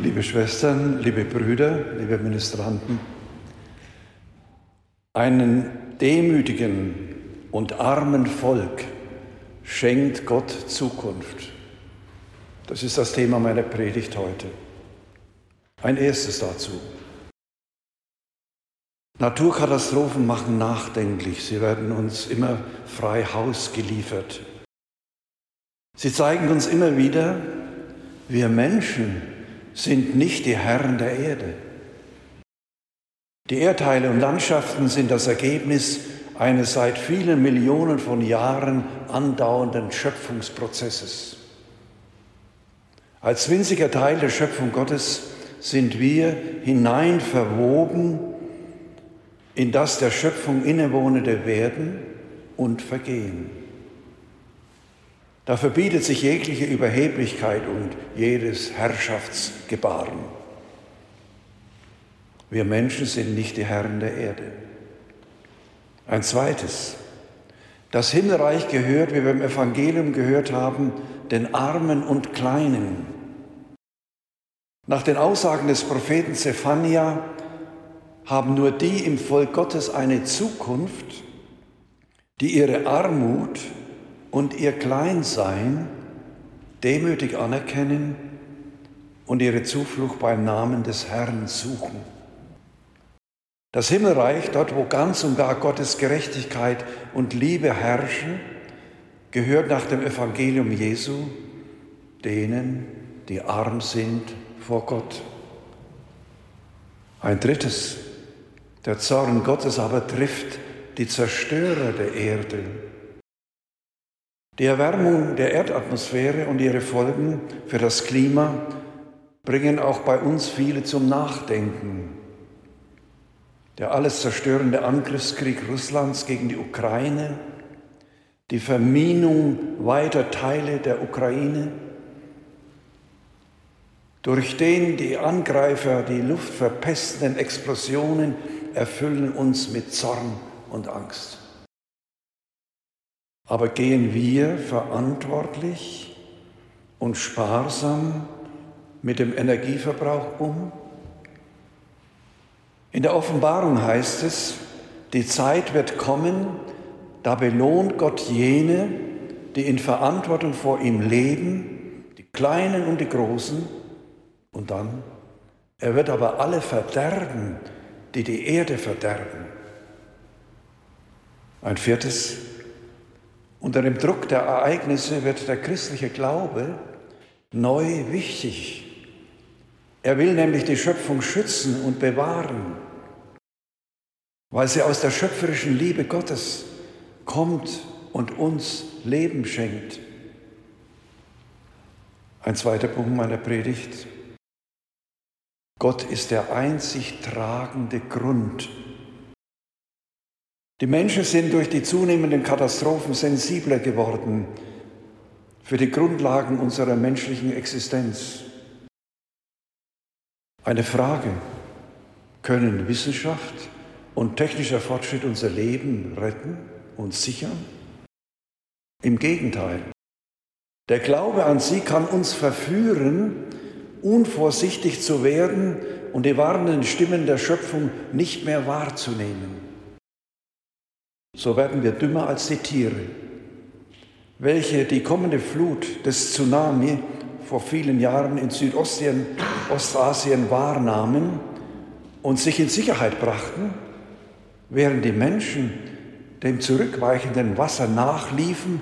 Liebe Schwestern, liebe Brüder, liebe Ministranten, einen demütigen und armen Volk schenkt Gott Zukunft. Das ist das Thema meiner Predigt heute. Ein erstes dazu. Naturkatastrophen machen nachdenklich. Sie werden uns immer frei Haus geliefert. Sie zeigen uns immer wieder, wir Menschen sind nicht die Herren der Erde. Die Erdteile und Landschaften sind das Ergebnis eines seit vielen Millionen von Jahren andauernden Schöpfungsprozesses. Als winziger Teil der Schöpfung Gottes sind wir hinein verwoben in das der Schöpfung innewohnende Werden und Vergehen. Da verbietet sich jegliche Überheblichkeit und jedes Herrschaftsgebaren. Wir Menschen sind nicht die Herren der Erde. Ein zweites. Das Himmelreich gehört, wie wir im Evangelium gehört haben, den Armen und Kleinen. Nach den Aussagen des Propheten Zephania haben nur die im Volk Gottes eine Zukunft, die ihre Armut und ihr Kleinsein demütig anerkennen und ihre Zuflucht beim Namen des Herrn suchen. Das Himmelreich, dort wo ganz und gar Gottes Gerechtigkeit und Liebe herrschen, gehört nach dem Evangelium Jesu denen, die arm sind vor Gott. Ein drittes, der Zorn Gottes aber trifft die Zerstörer der Erde, die Erwärmung der Erdatmosphäre und ihre Folgen für das Klima bringen auch bei uns viele zum Nachdenken. Der alles zerstörende Angriffskrieg Russlands gegen die Ukraine, die Verminung weiter Teile der Ukraine, durch den die Angreifer die Luft verpestenden Explosionen erfüllen uns mit Zorn und Angst. Aber gehen wir verantwortlich und sparsam mit dem Energieverbrauch um? In der Offenbarung heißt es, die Zeit wird kommen, da belohnt Gott jene, die in Verantwortung vor ihm leben, die Kleinen und die Großen, und dann, er wird aber alle verderben, die die Erde verderben. Ein viertes, unter dem Druck der Ereignisse wird der christliche Glaube neu wichtig. Er will nämlich die Schöpfung schützen und bewahren, weil sie aus der schöpferischen Liebe Gottes kommt und uns Leben schenkt. Ein zweiter Punkt meiner Predigt. Gott ist der einzig tragende Grund die Menschen sind durch die zunehmenden Katastrophen sensibler geworden für die Grundlagen unserer menschlichen Existenz. Eine Frage, können Wissenschaft und technischer Fortschritt unser Leben retten und sichern? Im Gegenteil. Der Glaube an sie kann uns verführen, unvorsichtig zu werden und die warnenden Stimmen der Schöpfung nicht mehr wahrzunehmen so werden wir dümmer als die Tiere, welche die kommende Flut des Tsunami vor vielen Jahren in Südostasien Ostasien wahrnahmen und sich in Sicherheit brachten, während die Menschen dem zurückweichenden Wasser nachliefen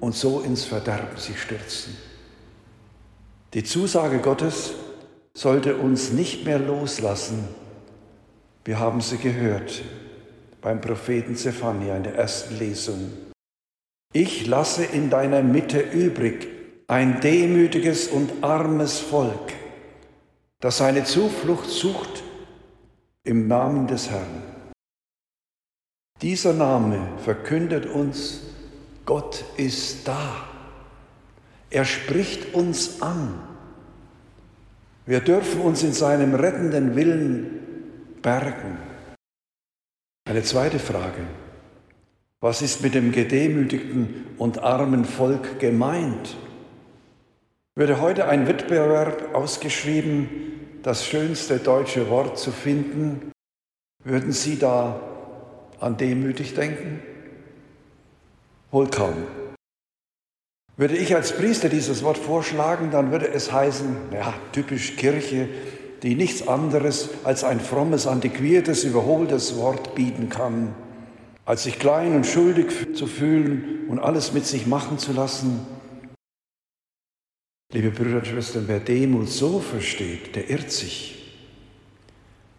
und so ins Verderben sich stürzten. Die Zusage Gottes sollte uns nicht mehr loslassen. Wir haben sie gehört beim Propheten Zephania in der ersten Lesung. Ich lasse in deiner Mitte übrig ein demütiges und armes Volk, das seine Zuflucht sucht im Namen des Herrn. Dieser Name verkündet uns, Gott ist da. Er spricht uns an. Wir dürfen uns in seinem rettenden Willen bergen. Eine zweite Frage. Was ist mit dem gedemütigten und armen Volk gemeint? Würde heute ein Wettbewerb ausgeschrieben, das schönste deutsche Wort zu finden, würden Sie da an demütig denken? Wohl kaum. Würde ich als Priester dieses Wort vorschlagen, dann würde es heißen, ja, typisch Kirche, die nichts anderes als ein frommes, antiquiertes, überholtes Wort bieten kann, als sich klein und schuldig zu fühlen und alles mit sich machen zu lassen. Liebe Brüder und Schwestern, wer Demut so versteht, der irrt sich.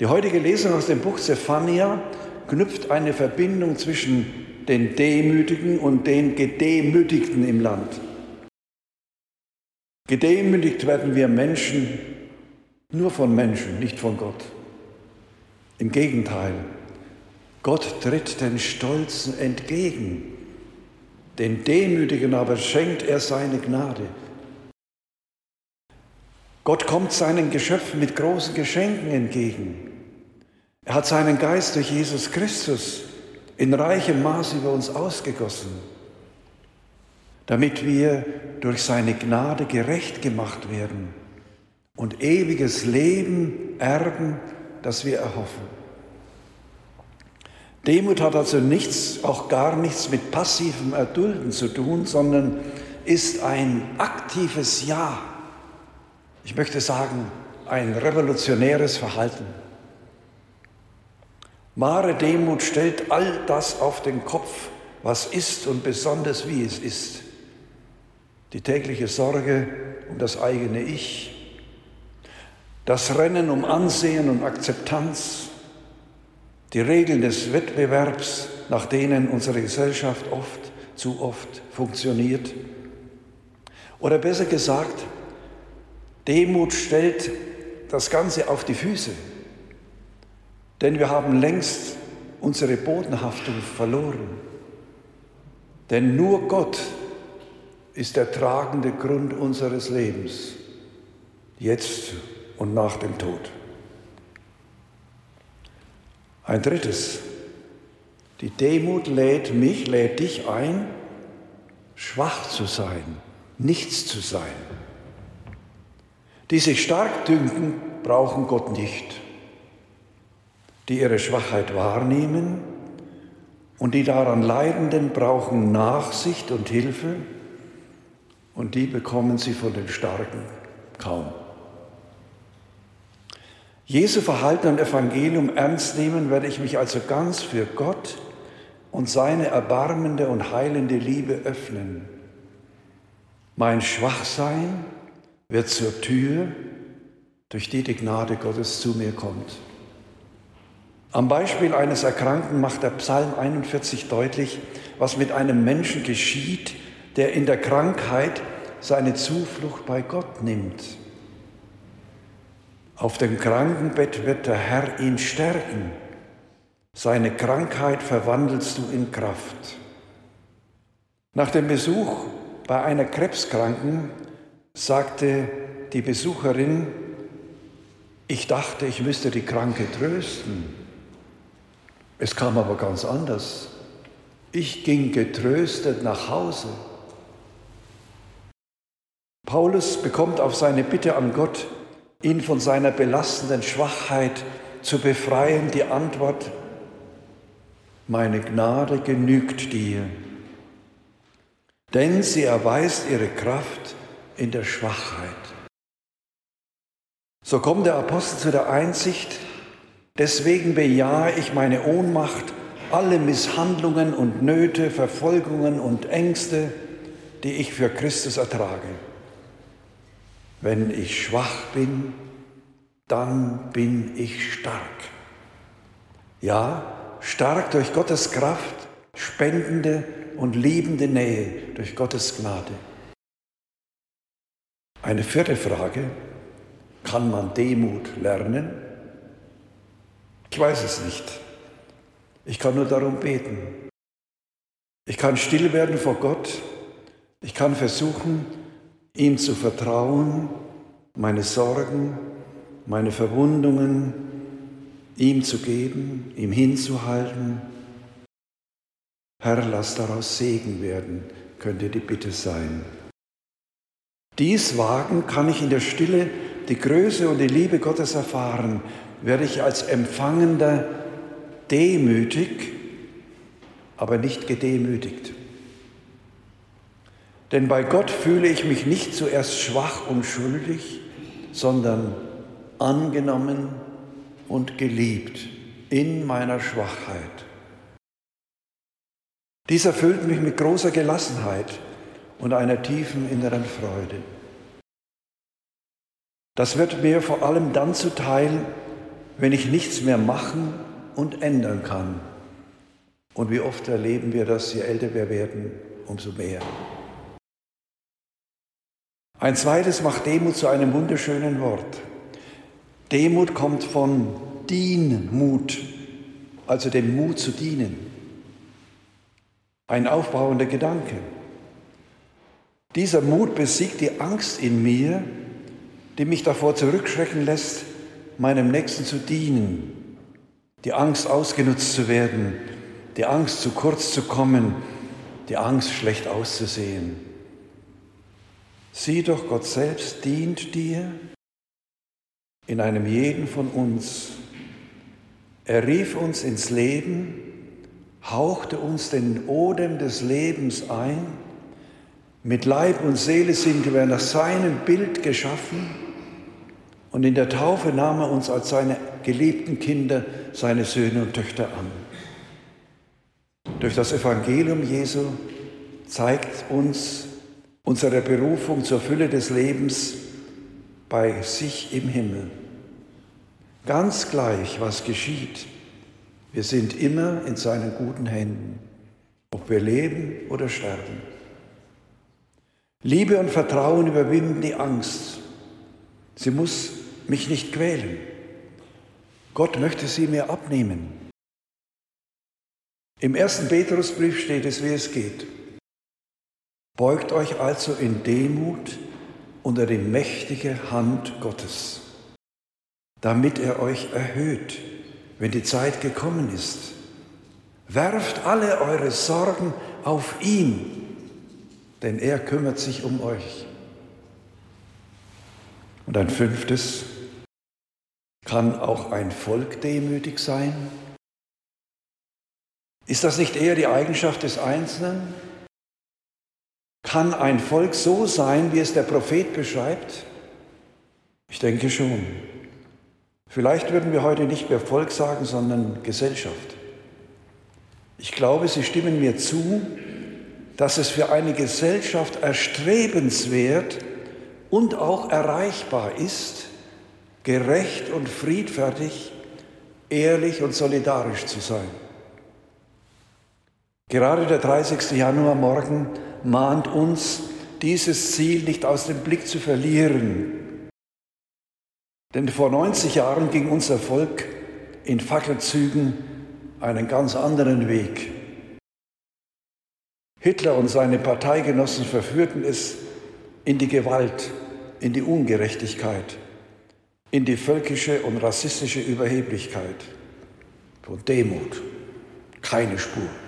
Die heutige Lesung aus dem Buch Zephania knüpft eine Verbindung zwischen den Demütigen und den Gedemütigten im Land. Gedemütigt werden wir Menschen nur von Menschen, nicht von Gott. Im Gegenteil, Gott tritt den Stolzen entgegen, den Demütigen aber schenkt er seine Gnade. Gott kommt seinen Geschöpfen mit großen Geschenken entgegen. Er hat seinen Geist durch Jesus Christus in reichem Maß über uns ausgegossen, damit wir durch seine Gnade gerecht gemacht werden und ewiges Leben erben, das wir erhoffen. Demut hat also nichts, auch gar nichts mit passivem Erdulden zu tun, sondern ist ein aktives Ja. Ich möchte sagen, ein revolutionäres Verhalten. Wahre Demut stellt all das auf den Kopf, was ist und besonders wie es ist. Die tägliche Sorge um das eigene Ich, das Rennen um Ansehen und Akzeptanz, die Regeln des Wettbewerbs, nach denen unsere Gesellschaft oft, zu oft funktioniert. Oder besser gesagt, Demut stellt das Ganze auf die Füße, denn wir haben längst unsere Bodenhaftung verloren. Denn nur Gott ist der tragende Grund unseres Lebens, jetzt und nach dem Tod. Ein drittes, die Demut lädt mich, lädt dich ein, schwach zu sein, nichts zu sein. Die sich stark dünken, brauchen Gott nicht. Die ihre Schwachheit wahrnehmen und die daran Leidenden brauchen Nachsicht und Hilfe und die bekommen sie von den Starken kaum. Jesu Verhalten und Evangelium ernst nehmen, werde ich mich also ganz für Gott und seine erbarmende und heilende Liebe öffnen. Mein Schwachsein wird zur Tür, durch die die Gnade Gottes zu mir kommt. Am Beispiel eines Erkrankten macht der Psalm 41 deutlich, was mit einem Menschen geschieht, der in der Krankheit seine Zuflucht bei Gott nimmt. Auf dem Krankenbett wird der Herr ihn stärken. Seine Krankheit verwandelst du in Kraft. Nach dem Besuch bei einer Krebskranken sagte die Besucherin, ich dachte, ich müsste die Kranke trösten. Es kam aber ganz anders. Ich ging getröstet nach Hause. Paulus bekommt auf seine Bitte an Gott ihn von seiner belastenden Schwachheit zu befreien, die Antwort, meine Gnade genügt dir, denn sie erweist ihre Kraft in der Schwachheit. So kommt der Apostel zu der Einsicht, deswegen bejahe ich meine Ohnmacht, alle Misshandlungen und Nöte, Verfolgungen und Ängste, die ich für Christus ertrage. Wenn ich schwach bin, dann bin ich stark. Ja, stark durch Gottes Kraft, spendende und liebende Nähe durch Gottes Gnade. Eine vierte Frage, kann man Demut lernen? Ich weiß es nicht. Ich kann nur darum beten. Ich kann still werden vor Gott. Ich kann versuchen, ihm zu vertrauen, meine Sorgen, meine Verwundungen ihm zu geben, ihm hinzuhalten. Herr, lass daraus Segen werden, könnte die Bitte sein. Dies Wagen kann ich in der Stille die Größe und die Liebe Gottes erfahren, werde ich als Empfangender demütig, aber nicht gedemütigt. Denn bei Gott fühle ich mich nicht zuerst schwach und schuldig, sondern angenommen und geliebt in meiner Schwachheit. Dies erfüllt mich mit großer Gelassenheit und einer tiefen inneren Freude. Das wird mir vor allem dann zuteil, wenn ich nichts mehr machen und ändern kann. Und wie oft erleben wir das, je älter wir werden, umso mehr. Ein zweites macht Demut zu einem wunderschönen Wort. Demut kommt von Dienmut, also dem Mut zu dienen. Ein aufbauender Gedanke. Dieser Mut besiegt die Angst in mir, die mich davor zurückschrecken lässt, meinem Nächsten zu dienen, die Angst ausgenutzt zu werden, die Angst zu kurz zu kommen, die Angst schlecht auszusehen. Sieh doch, Gott selbst dient dir in einem jeden von uns. Er rief uns ins Leben, hauchte uns den Odem des Lebens ein mit Leib und Seele sind wir nach seinem Bild geschaffen und in der Taufe nahm er uns als seine geliebten Kinder, seine Söhne und Töchter an. Durch das Evangelium Jesu zeigt uns unsere Berufung zur Fülle des Lebens bei sich im Himmel. Ganz gleich, was geschieht, wir sind immer in seinen guten Händen, ob wir leben oder sterben. Liebe und Vertrauen überwinden die Angst. Sie muss mich nicht quälen. Gott möchte sie mir abnehmen. Im ersten Petrusbrief steht es, wie es geht. Beugt euch also in Demut unter die mächtige Hand Gottes, damit er euch erhöht, wenn die Zeit gekommen ist. Werft alle eure Sorgen auf ihn, denn er kümmert sich um euch. Und ein fünftes, kann auch ein Volk demütig sein? Ist das nicht eher die Eigenschaft des Einzelnen? Kann ein Volk so sein, wie es der Prophet beschreibt? Ich denke schon. Vielleicht würden wir heute nicht mehr Volk sagen, sondern Gesellschaft. Ich glaube, Sie stimmen mir zu, dass es für eine Gesellschaft erstrebenswert und auch erreichbar ist, gerecht und friedfertig, ehrlich und solidarisch zu sein. Gerade der 30. Januar morgen mahnt uns, dieses Ziel nicht aus dem Blick zu verlieren. Denn vor 90 Jahren ging unser Volk in Fackelzügen einen ganz anderen Weg. Hitler und seine Parteigenossen verführten es in die Gewalt, in die Ungerechtigkeit, in die völkische und rassistische Überheblichkeit. Von Demut keine Spur.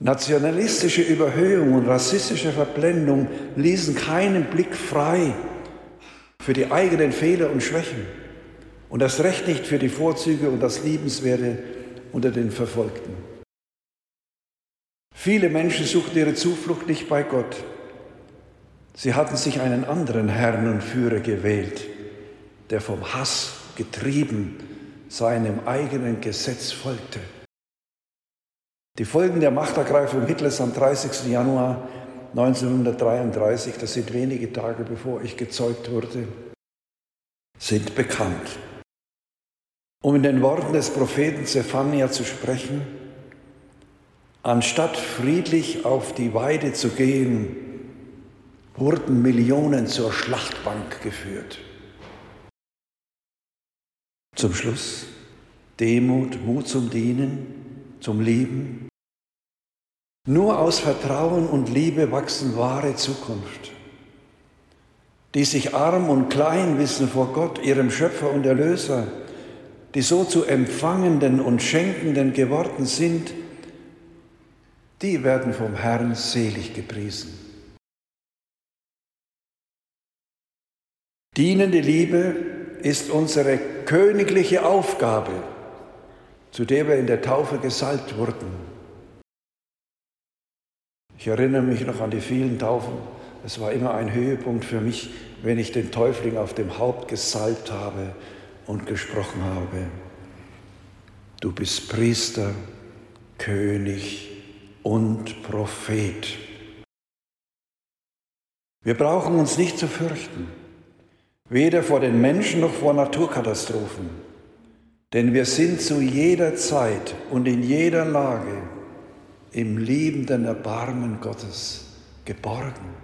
Nationalistische Überhöhung und rassistische Verblendung ließen keinen Blick frei für die eigenen Fehler und Schwächen und das Recht nicht für die Vorzüge und das Liebenswerte unter den Verfolgten. Viele Menschen suchten ihre Zuflucht nicht bei Gott. Sie hatten sich einen anderen Herrn und Führer gewählt, der vom Hass getrieben seinem eigenen Gesetz folgte. Die Folgen der Machtergreifung Hitlers am 30. Januar 1933, das sind wenige Tage bevor ich gezeugt wurde, sind bekannt. Um in den Worten des Propheten Zephania zu sprechen, Anstatt friedlich auf die Weide zu gehen, wurden Millionen zur Schlachtbank geführt. Zum Schluss Demut, Mut zum Dienen, zum Lieben. Nur aus Vertrauen und Liebe wachsen wahre Zukunft. Die sich arm und klein wissen vor Gott, ihrem Schöpfer und Erlöser, die so zu Empfangenden und Schenkenden geworden sind, die werden vom Herrn selig gepriesen. Dienende Liebe ist unsere königliche Aufgabe, zu der wir in der Taufe gesalbt wurden. Ich erinnere mich noch an die vielen Taufen. Es war immer ein Höhepunkt für mich, wenn ich den Täufling auf dem Haupt gesalbt habe und gesprochen habe. Du bist Priester, König und Prophet. Wir brauchen uns nicht zu fürchten, weder vor den Menschen noch vor Naturkatastrophen, denn wir sind zu jeder Zeit und in jeder Lage im liebenden Erbarmen Gottes geborgen.